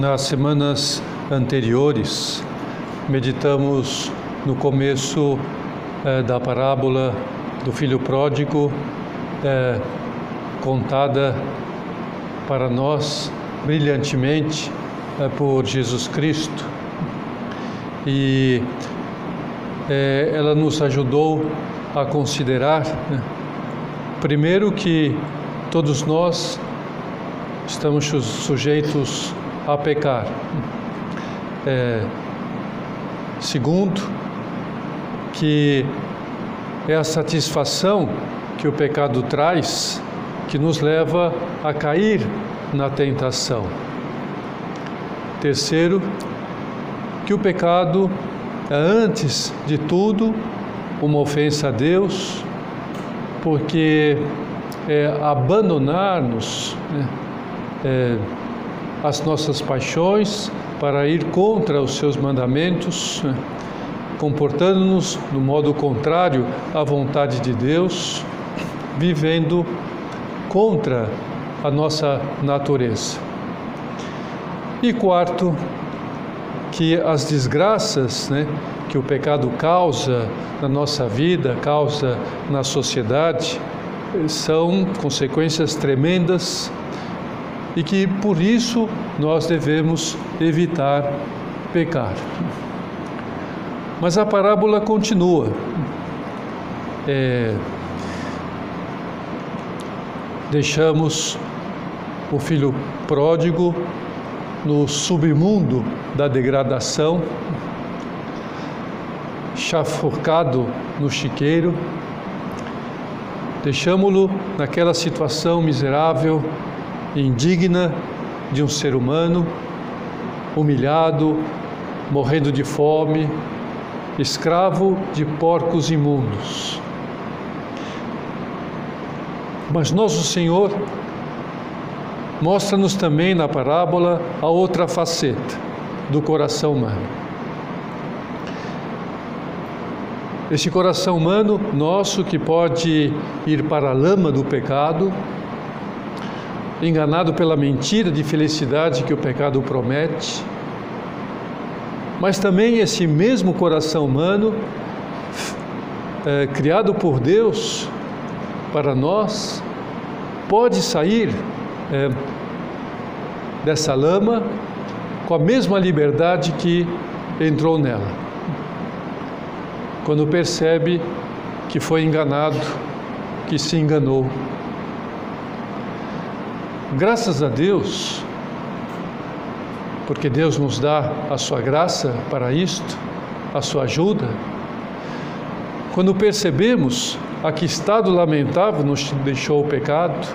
nas semanas anteriores, meditamos no começo eh, da parábola do filho pródigo, eh, contada para nós brilhantemente eh, por Jesus Cristo. E eh, ela nos ajudou a considerar, né, primeiro, que todos nós estamos sujeitos a pecar. É, segundo, que é a satisfação que o pecado traz que nos leva a cair na tentação. Terceiro, que o pecado é, antes de tudo, uma ofensa a Deus, porque é abandonar-nos né, é, as nossas paixões para ir contra os seus mandamentos, né, comportando-nos no modo contrário à vontade de Deus, vivendo contra a nossa natureza. E quarto, que as desgraças né, que o pecado causa na nossa vida, causa na sociedade, são consequências tremendas e que por isso nós devemos evitar pecar. Mas a parábola continua. É, deixamos o filho pródigo no submundo da degradação, chafurcado no chiqueiro, deixamos-lo naquela situação miserável indigna de um ser humano, humilhado, morrendo de fome, escravo de porcos imundos. Mas nosso Senhor mostra-nos também na parábola a outra faceta do coração humano. Este coração humano nosso que pode ir para a lama do pecado, enganado pela mentira de felicidade que o pecado promete, mas também esse mesmo coração humano, é, criado por Deus para nós, pode sair é, dessa lama com a mesma liberdade que entrou nela. Quando percebe que foi enganado, que se enganou Graças a Deus, porque Deus nos dá a sua graça para isto, a sua ajuda. Quando percebemos a que estado lamentável nos deixou o pecado,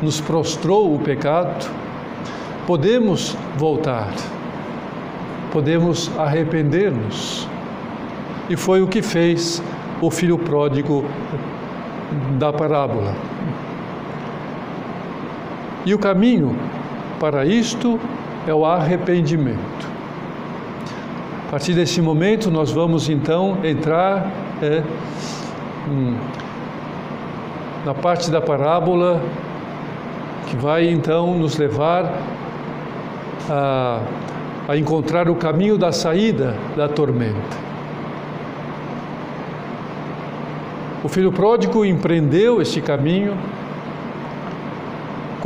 nos prostrou o pecado, podemos voltar, podemos arrepender-nos. E foi o que fez o filho pródigo da parábola. E o caminho para isto é o arrependimento. A partir desse momento, nós vamos então entrar é, hum, na parte da parábola que vai então nos levar a, a encontrar o caminho da saída da tormenta. O filho pródigo empreendeu este caminho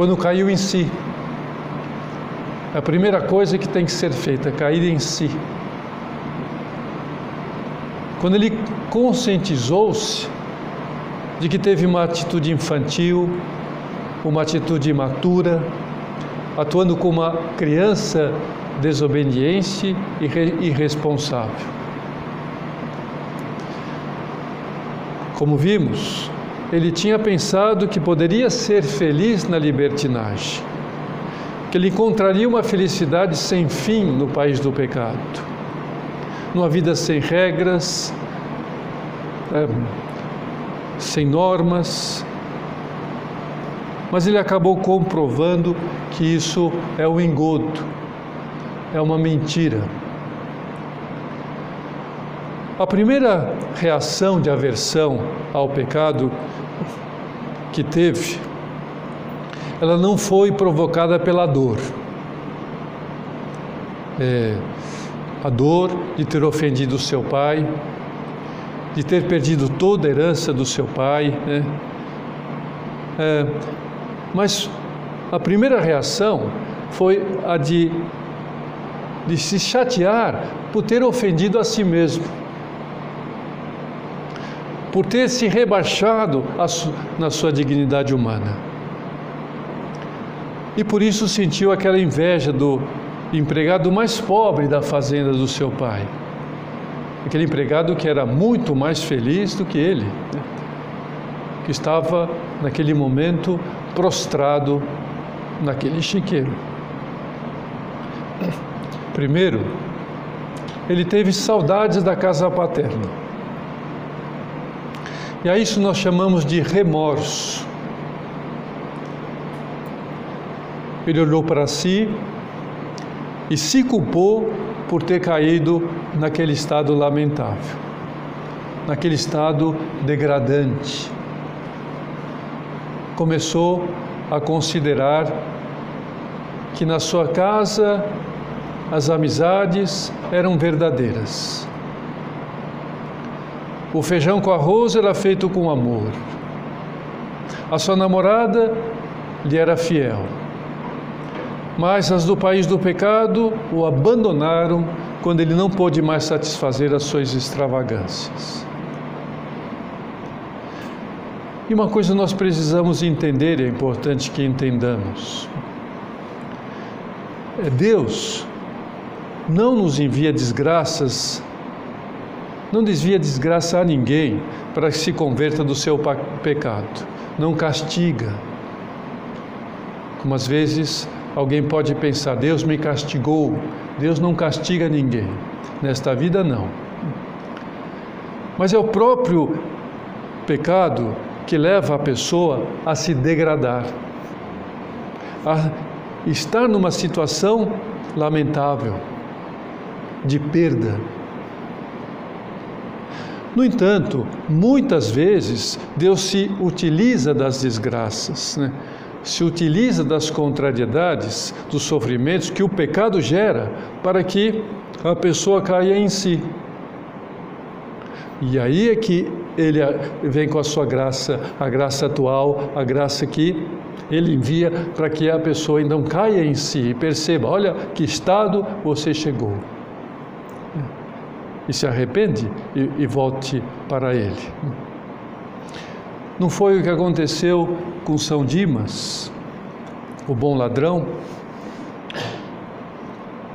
quando caiu em si. A primeira coisa que tem que ser feita é cair em si. Quando ele conscientizou-se de que teve uma atitude infantil, uma atitude imatura, atuando como uma criança desobediente e irresponsável. Como vimos, ele tinha pensado que poderia ser feliz na libertinagem, que ele encontraria uma felicidade sem fim no país do pecado, numa vida sem regras, é, sem normas, mas ele acabou comprovando que isso é um engodo, é uma mentira. A primeira reação de aversão ao pecado que teve, ela não foi provocada pela dor. é, a dor de ter ofendido seu pai, de ter perdido toda a herança do seu pai. Né? É, mas a primeira reação foi a de, de se chatear por ter ofendido a si mesmo, por ter se rebaixado na sua dignidade humana. E por isso sentiu aquela inveja do empregado mais pobre da fazenda do seu pai. Aquele empregado que era muito mais feliz do que ele, né? que estava naquele momento prostrado naquele chiqueiro. Primeiro, ele teve saudades da casa paterna. E a isso nós chamamos de remorso. Ele olhou para si e se culpou por ter caído naquele estado lamentável, naquele estado degradante. Começou a considerar que na sua casa as amizades eram verdadeiras. O feijão com arroz era feito com amor. A sua namorada lhe era fiel. Mas as do país do pecado o abandonaram quando ele não pôde mais satisfazer as suas extravagâncias. E uma coisa nós precisamos entender, é importante que entendamos: é Deus não nos envia desgraças, não desvia desgraça a ninguém para que se converta do seu pecado, não castiga. Como às vezes alguém pode pensar, Deus me castigou, Deus não castiga ninguém, nesta vida não. Mas é o próprio pecado que leva a pessoa a se degradar, a estar numa situação lamentável, de perda. No entanto, muitas vezes Deus se utiliza das desgraças, né? se utiliza das contrariedades, dos sofrimentos que o pecado gera para que a pessoa caia em si. E aí é que ele vem com a sua graça, a graça atual, a graça que ele envia para que a pessoa não caia em si e perceba: olha que estado você chegou. E se arrepende e, e volte para ele. Não foi o que aconteceu com São Dimas, o bom ladrão?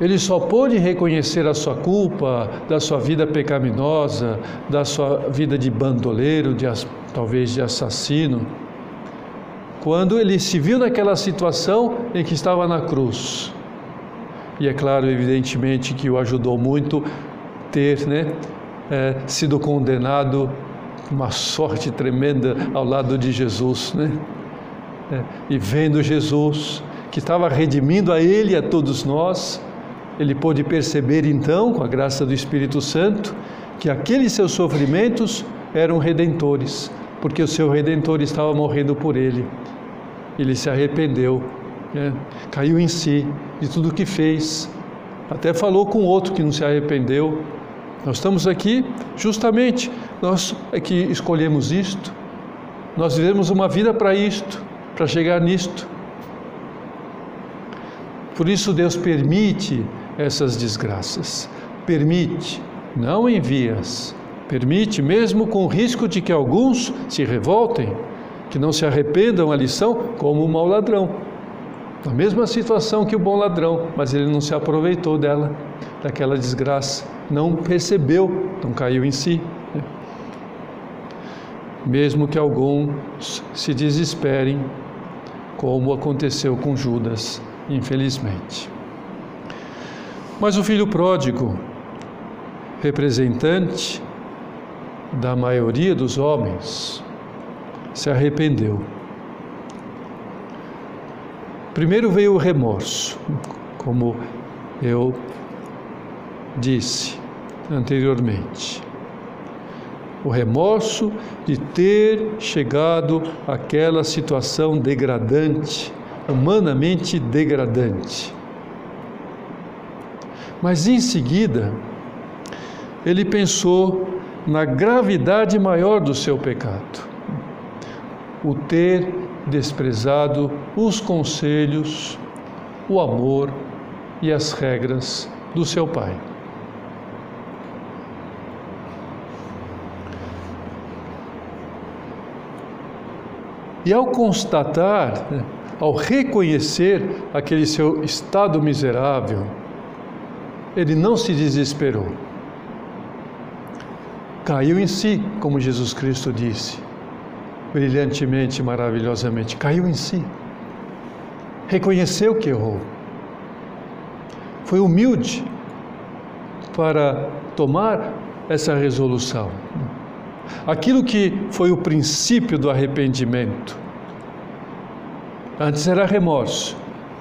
Ele só pôde reconhecer a sua culpa, da sua vida pecaminosa, da sua vida de bandoleiro, de, talvez de assassino, quando ele se viu naquela situação em que estava na cruz. E é claro, evidentemente, que o ajudou muito ter né, é, sido condenado uma sorte tremenda ao lado de Jesus, né? É, e vendo Jesus que estava redimindo a ele e a todos nós, ele pôde perceber então, com a graça do Espírito Santo, que aqueles seus sofrimentos eram redentores, porque o seu redentor estava morrendo por ele. Ele se arrependeu, né? caiu em si de tudo o que fez, até falou com outro que não se arrependeu. Nós estamos aqui justamente, nós é que escolhemos isto, nós vivemos uma vida para isto, para chegar nisto. Por isso Deus permite essas desgraças. Permite, não envias. Permite, mesmo com o risco de que alguns se revoltem, que não se arrependam a lição, como o mau ladrão. Na mesma situação que o bom ladrão, mas ele não se aproveitou dela, daquela desgraça, não percebeu, não caiu em si. Né? Mesmo que alguns se desesperem, como aconteceu com Judas, infelizmente. Mas o filho pródigo, representante da maioria dos homens, se arrependeu. Primeiro veio o remorso, como eu disse anteriormente. O remorso de ter chegado àquela situação degradante, humanamente degradante Mas em seguida, ele pensou na gravidade maior do seu pecado, o ter desprezado os conselhos, o amor e as regras do seu pai. E ao constatar, ao reconhecer aquele seu estado miserável, ele não se desesperou. Caiu em si, como Jesus Cristo disse, brilhantemente, maravilhosamente. Caiu em si. Reconheceu que errou. Foi humilde para tomar essa resolução. Aquilo que foi o princípio do arrependimento. Antes era remorso.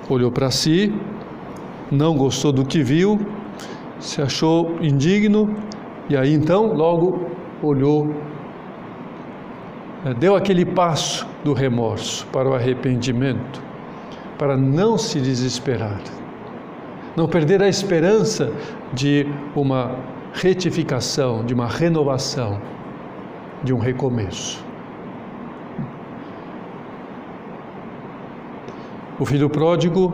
Olhou para si, não gostou do que viu, se achou indigno e aí então logo olhou, eh, deu aquele passo do remorso para o arrependimento, para não se desesperar, não perder a esperança de uma retificação, de uma renovação de um recomeço. O filho pródigo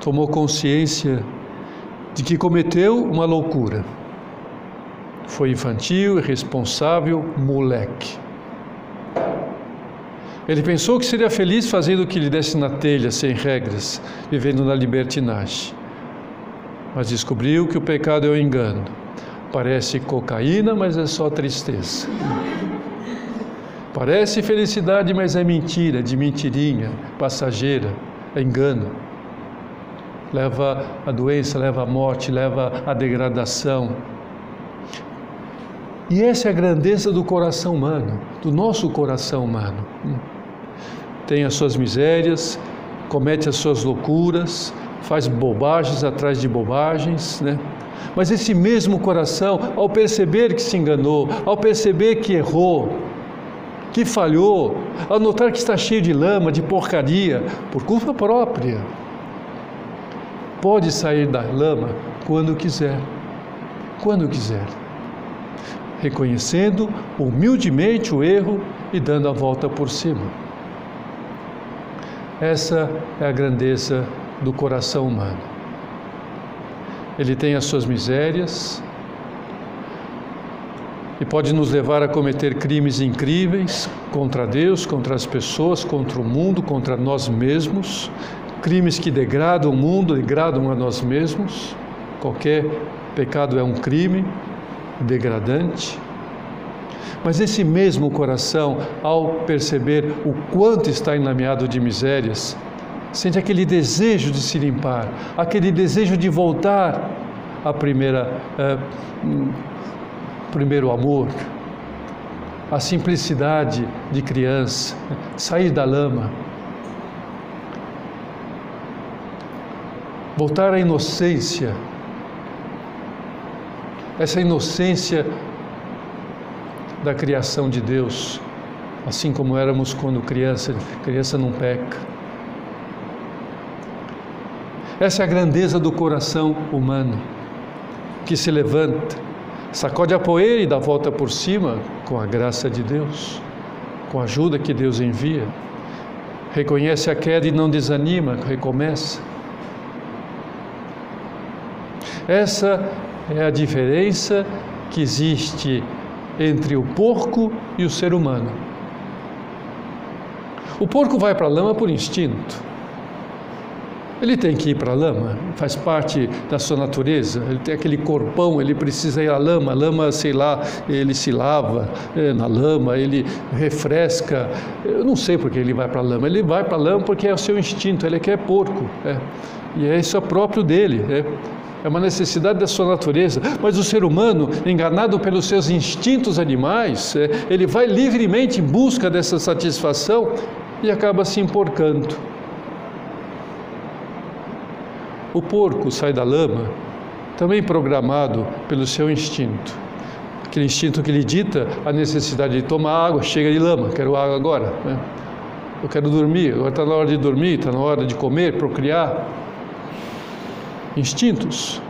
tomou consciência de que cometeu uma loucura. Foi infantil, irresponsável, moleque. Ele pensou que seria feliz fazendo o que lhe desse na telha, sem regras, vivendo na libertinagem. Mas descobriu que o pecado é o engano Parece cocaína, mas é só tristeza. Parece felicidade, mas é mentira, de mentirinha, passageira, é engano. Leva a doença, leva a morte, leva a degradação. E essa é a grandeza do coração humano, do nosso coração humano. Tem as suas misérias, comete as suas loucuras, faz bobagens atrás de bobagens, né? Mas esse mesmo coração, ao perceber que se enganou, ao perceber que errou, que falhou, ao notar que está cheio de lama, de porcaria, por culpa própria, pode sair da lama quando quiser, quando quiser, reconhecendo humildemente o erro e dando a volta por cima. Essa é a grandeza do coração humano ele tem as suas misérias e pode nos levar a cometer crimes incríveis contra Deus, contra as pessoas, contra o mundo, contra nós mesmos, crimes que degradam o mundo, degradam a nós mesmos. Qualquer pecado é um crime degradante. Mas esse mesmo coração, ao perceber o quanto está enlameado de misérias, sente aquele desejo de se limpar, aquele desejo de voltar à primeira, é, primeiro amor, a simplicidade de criança, sair da lama, voltar à inocência, essa inocência da criação de Deus, assim como éramos quando criança, criança não peca. Essa é a grandeza do coração humano que se levanta, sacode a poeira e dá volta por cima com a graça de Deus, com a ajuda que Deus envia. Reconhece a queda e não desanima, recomeça. Essa é a diferença que existe entre o porco e o ser humano. O porco vai para a lama por instinto. Ele tem que ir para a lama, faz parte da sua natureza. Ele tem aquele corpão, ele precisa ir à lama. Lama, sei lá, ele se lava é, na lama, ele refresca. Eu não sei porque ele vai para a lama. Ele vai para a lama porque é o seu instinto, ele quer porco. É. E é isso próprio dele. É. É uma necessidade da sua natureza, mas o ser humano, enganado pelos seus instintos animais, é, ele vai livremente em busca dessa satisfação e acaba se emporcando. O porco sai da lama também programado pelo seu instinto. Aquele instinto que lhe dita a necessidade de tomar água, chega de lama, quero água agora. Né? Eu quero dormir, agora está na hora de dormir, está na hora de comer, procriar. instintos.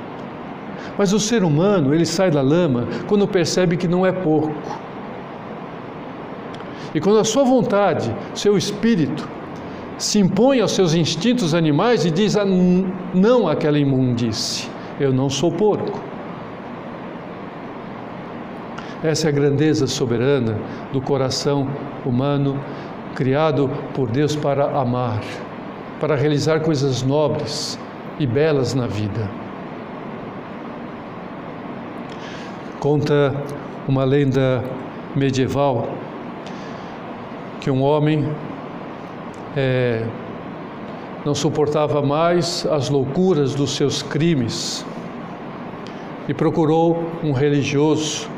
Mas o ser humano, ele sai da lama quando percebe que não é pouco. E quando a sua vontade, seu espírito, se impõe aos seus instintos animais e diz não àquela imundice, eu não sou porco. Essa é a grandeza soberana do coração humano, criado por Deus para amar, para realizar coisas nobres e belas na vida. Conta uma lenda medieval que um homem é, não suportava mais as loucuras dos seus crimes e procurou um religioso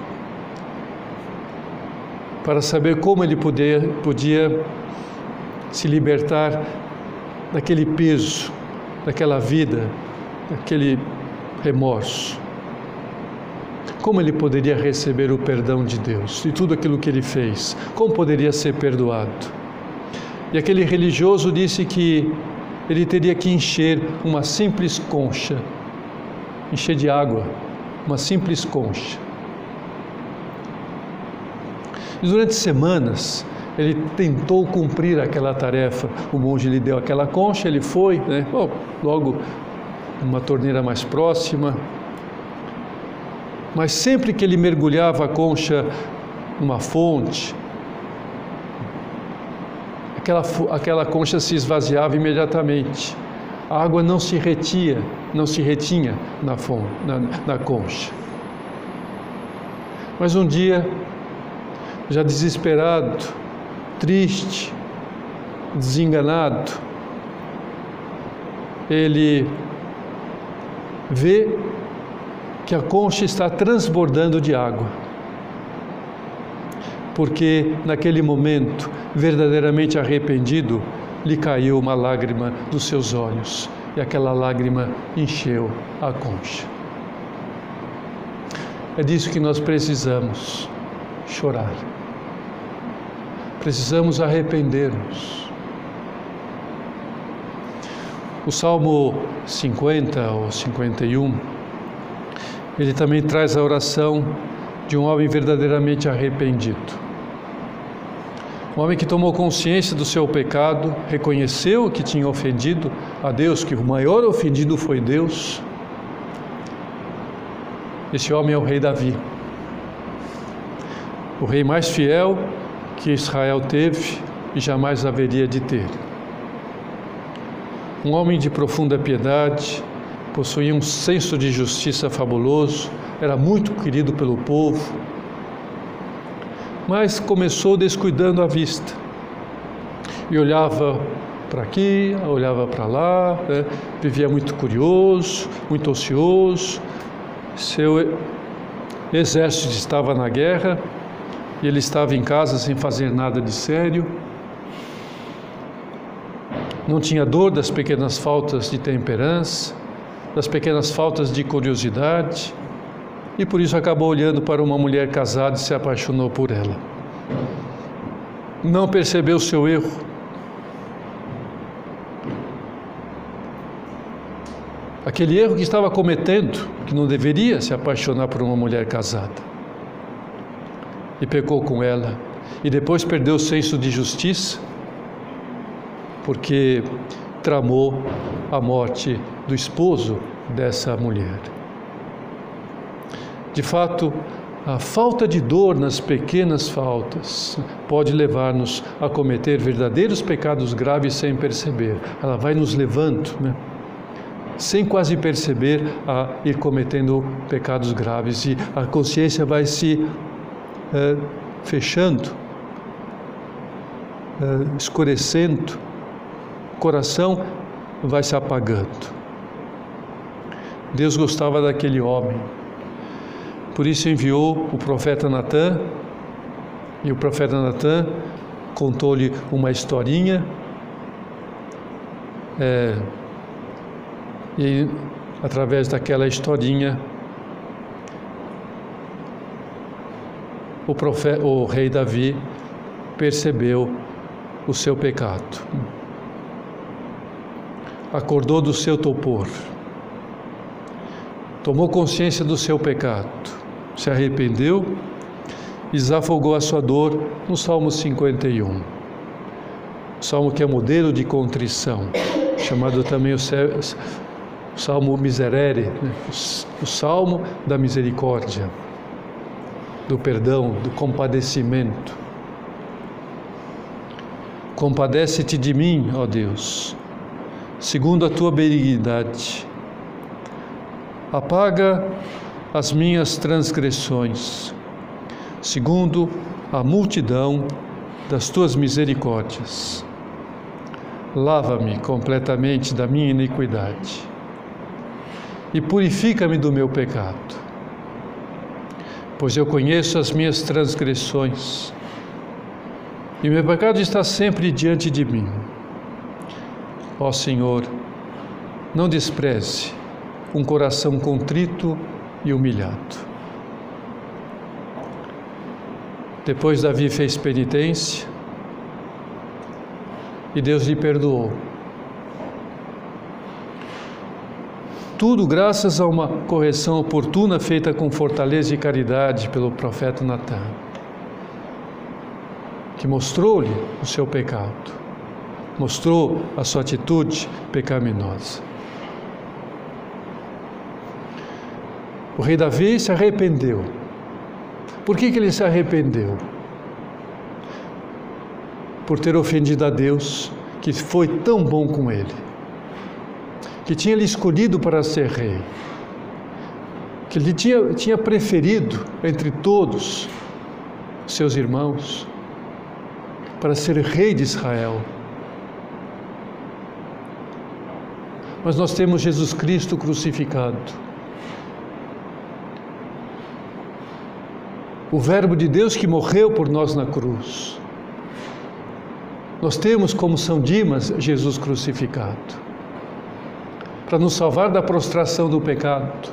para saber como ele poder, podia se libertar daquele peso, daquela vida, daquele remorso. Como ele poderia receber o perdão de Deus e tudo aquilo que ele fez? Como poderia ser perdoado? E aquele religioso disse que ele teria que encher uma simples concha, encher de água, uma simples concha. E durante semanas ele tentou cumprir aquela tarefa. O monge lhe deu aquela concha, ele foi, né? Oh, logo uma torneira mais próxima. Mas sempre que ele mergulhava a concha numa fonte, aquela, aquela concha se esvaziava imediatamente. A água não se retia, não se retinha na, fonte, na, na concha. Mas um dia já desesperado, triste, desenganado, ele vê que a concha está transbordando de água. Porque naquele momento, verdadeiramente arrependido, lhe caiu uma lágrima dos seus olhos e aquela lágrima encheu a concha. É disso que nós precisamos chorar precisamos arrepender-nos. O Salmo 50 ou 51, ele também traz a oração de um homem verdadeiramente arrependido. Um homem que tomou consciência do seu pecado, reconheceu que tinha ofendido a Deus, que o maior ofendido foi Deus. Esse homem é o rei Davi. O rei mais fiel que Israel teve e jamais haveria de ter. Um homem de profunda piedade, possuía um senso de justiça fabuloso, era muito querido pelo povo, mas começou descuidando a vista e olhava para aqui, olhava para lá, né? vivia muito curioso, muito ocioso. Seu exército estava na guerra e ele estava em casa sem fazer nada de sério. Não tinha dor das pequenas faltas de temperança, das pequenas faltas de curiosidade, e por isso acabou olhando para uma mulher casada e se apaixonou por ela. Não percebeu seu erro. Aquele erro que estava cometendo, que não deveria se apaixonar por uma mulher casada e pecou com ela, e depois perdeu o senso de justiça, porque tramou a morte do esposo dessa mulher. De fato, a falta de dor nas pequenas faltas pode levar-nos a cometer verdadeiros pecados graves sem perceber. Ela vai nos levando, né? sem quase perceber, a ir cometendo pecados graves e a consciência vai se é, fechando, é, escurecendo, o coração vai se apagando. Deus gostava daquele homem, por isso enviou o profeta Natan, e o profeta Natan contou-lhe uma historinha, é, e através daquela historinha o, profeta, o rei Davi percebeu o seu pecado. Acordou do seu topor tomou consciência do seu pecado, se arrependeu e desafogou a sua dor no Salmo 51. Salmo que é modelo de contrição, chamado também o Salmo Miserere, né? o Salmo da misericórdia, do perdão, do compadecimento. Compadece-te de mim, ó Deus, segundo a tua benignidade. Apaga as minhas transgressões, segundo a multidão das tuas misericórdias. Lava-me completamente da minha iniquidade e purifica-me do meu pecado, pois eu conheço as minhas transgressões e meu pecado está sempre diante de mim. Ó Senhor, não despreze um coração contrito e humilhado. Depois Davi fez penitência e Deus lhe perdoou. Tudo graças a uma correção oportuna feita com fortaleza e caridade pelo profeta Natan, que mostrou-lhe o seu pecado mostrou a sua atitude pecaminosa. O rei Davi se arrependeu. Por que, que ele se arrependeu? Por ter ofendido a Deus, que foi tão bom com ele, que tinha lhe escolhido para ser rei, que ele tinha, tinha preferido entre todos seus irmãos para ser rei de Israel. mas nós temos Jesus Cristo crucificado. O Verbo de Deus que morreu por nós na cruz. Nós temos como São Dimas Jesus crucificado para nos salvar da prostração do pecado,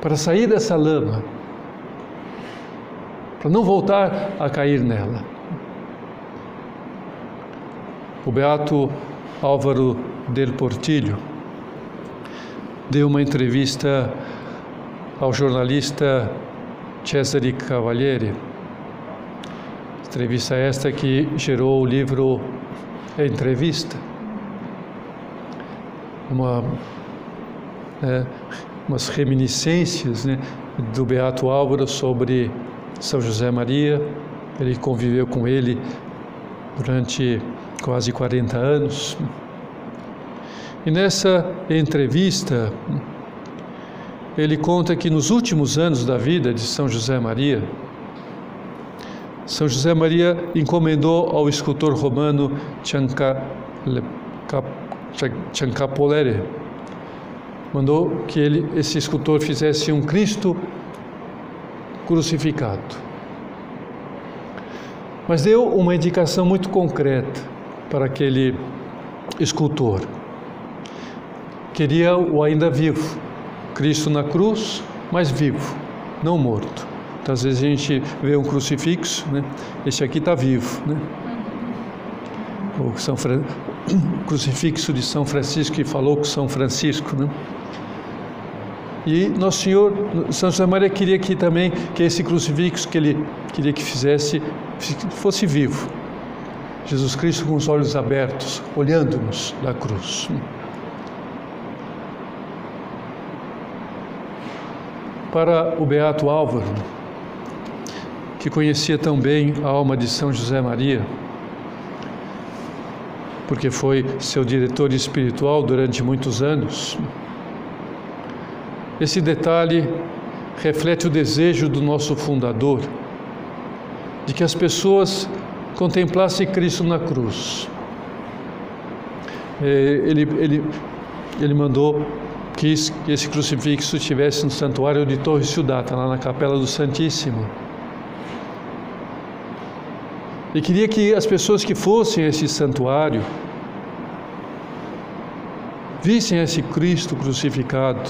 para sair dessa lama, para não voltar a cair nela. O beato Álvaro del Portillo deu uma entrevista ao jornalista Cesare Cavalieri. Entrevista esta que gerou o livro Entrevista. Uma, é, umas reminiscências né, do Beato Álvaro sobre São José Maria. Ele conviveu com ele durante quase 40 anos. E nessa entrevista, ele conta que nos últimos anos da vida de São José Maria, São José Maria encomendou ao escultor romano Ciancapolere, mandou que ele, esse escultor fizesse um Cristo crucificado. Mas deu uma indicação muito concreta para aquele escultor queria o ainda vivo. Cristo na cruz, mas vivo, não morto. Então, às vezes a gente vê um crucifixo, né? Esse aqui está vivo, né? O São Fran... crucifixo de São Francisco que falou com São Francisco, né? E Nosso Senhor, São José Maria queria que também que esse crucifixo que ele queria que fizesse fosse vivo. Jesus Cristo com os olhos abertos, olhando-nos da cruz. Para o Beato Álvaro, que conhecia tão bem a alma de São José Maria, porque foi seu diretor espiritual durante muitos anos. Esse detalhe reflete o desejo do nosso fundador de que as pessoas contemplassem Cristo na cruz. É, ele, ele, ele mandou quis que esse crucifixo estivesse no santuário de Torre Ciudad, lá na Capela do Santíssimo. E queria que as pessoas que fossem a esse santuário vissem esse Cristo crucificado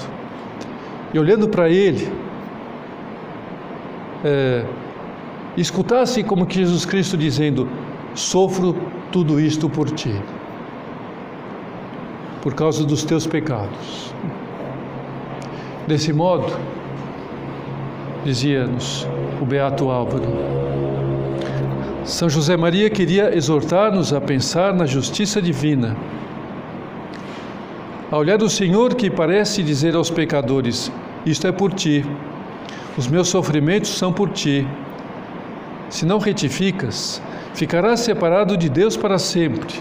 e olhando para Ele, é, escutassem como que Jesus Cristo dizendo: Sofro tudo isto por ti, por causa dos teus pecados. Desse modo, dizia-nos o Beato Álvaro, São José Maria queria exortar-nos a pensar na justiça divina. A olhar do Senhor que parece dizer aos pecadores: Isto é por ti, os meus sofrimentos são por ti. Se não retificas, ficarás separado de Deus para sempre.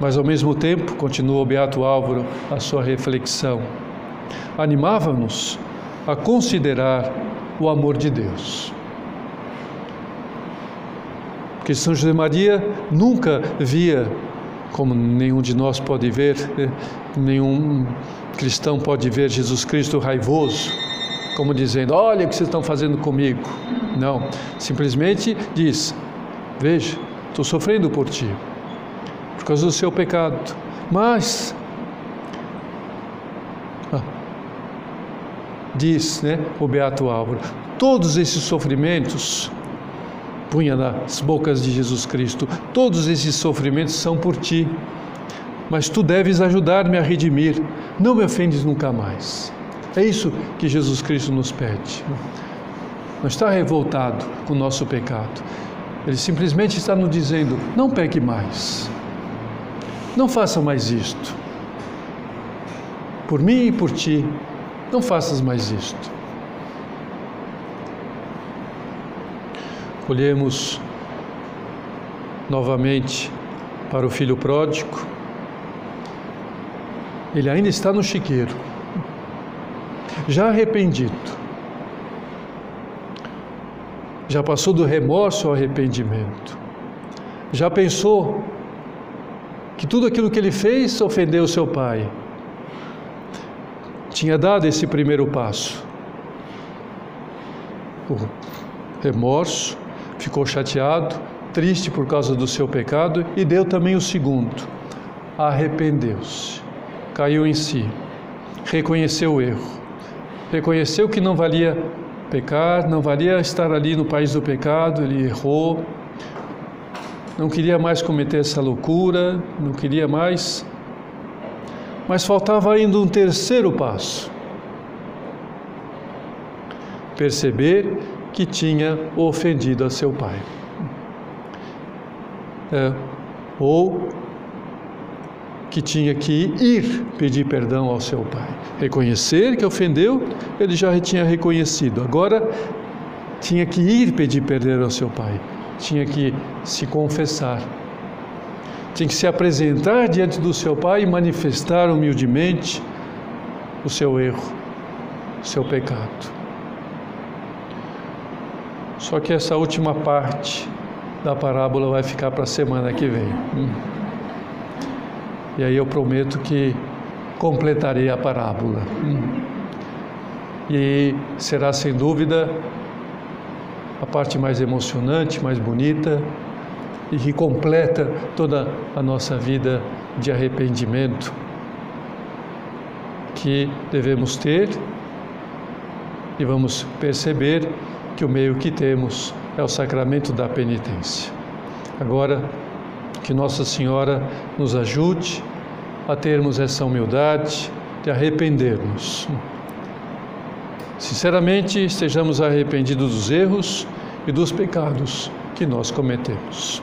Mas ao mesmo tempo, continua o Beato Álvaro a sua reflexão, animava-nos a considerar o amor de Deus. Porque São José Maria nunca via, como nenhum de nós pode ver, né, nenhum cristão pode ver Jesus Cristo raivoso, como dizendo: Olha o que vocês estão fazendo comigo. Não, simplesmente diz: Veja, estou sofrendo por ti por causa do seu pecado. Mas, ah, diz né, o Beato Álvaro, todos esses sofrimentos, punha nas bocas de Jesus Cristo, todos esses sofrimentos são por ti, mas tu deves ajudar-me a redimir, não me ofendes nunca mais. É isso que Jesus Cristo nos pede. Não está revoltado com o nosso pecado. Ele simplesmente está nos dizendo: não peque mais. Não faça mais isto. Por mim e por ti, não faças mais isto. Olhemos novamente para o filho pródigo. Ele ainda está no chiqueiro, já arrependido. Já passou do remorso ao arrependimento. Já pensou que tudo aquilo que ele fez ofendeu seu pai. Tinha dado esse primeiro passo. O remorso, ficou chateado, triste por causa do seu pecado e deu também o segundo. Arrependeu-se, caiu em si, reconheceu o erro, reconheceu que não valia pecar, não valia estar ali no país do pecado, ele errou, não queria mais cometer essa loucura, não queria mais. Mas faltava ainda um terceiro passo: perceber que tinha ofendido a seu pai. É, ou que tinha que ir pedir perdão ao seu pai. Reconhecer que ofendeu, ele já tinha reconhecido. Agora tinha que ir pedir perdão ao seu pai tinha que se confessar, tinha que se apresentar diante do seu pai e manifestar humildemente o seu erro, o seu pecado. Só que essa última parte da parábola vai ficar para a semana que vem. Hum. E aí eu prometo que completarei a parábola. Hum. E será sem dúvida a parte mais emocionante, mais bonita e que completa toda a nossa vida de arrependimento que devemos ter e vamos perceber que o meio que temos é o sacramento da penitência. Agora, que Nossa Senhora nos ajude a termos essa humildade de arrependermos sinceramente estejamos arrependidos dos erros e dos pecados que nós cometemos.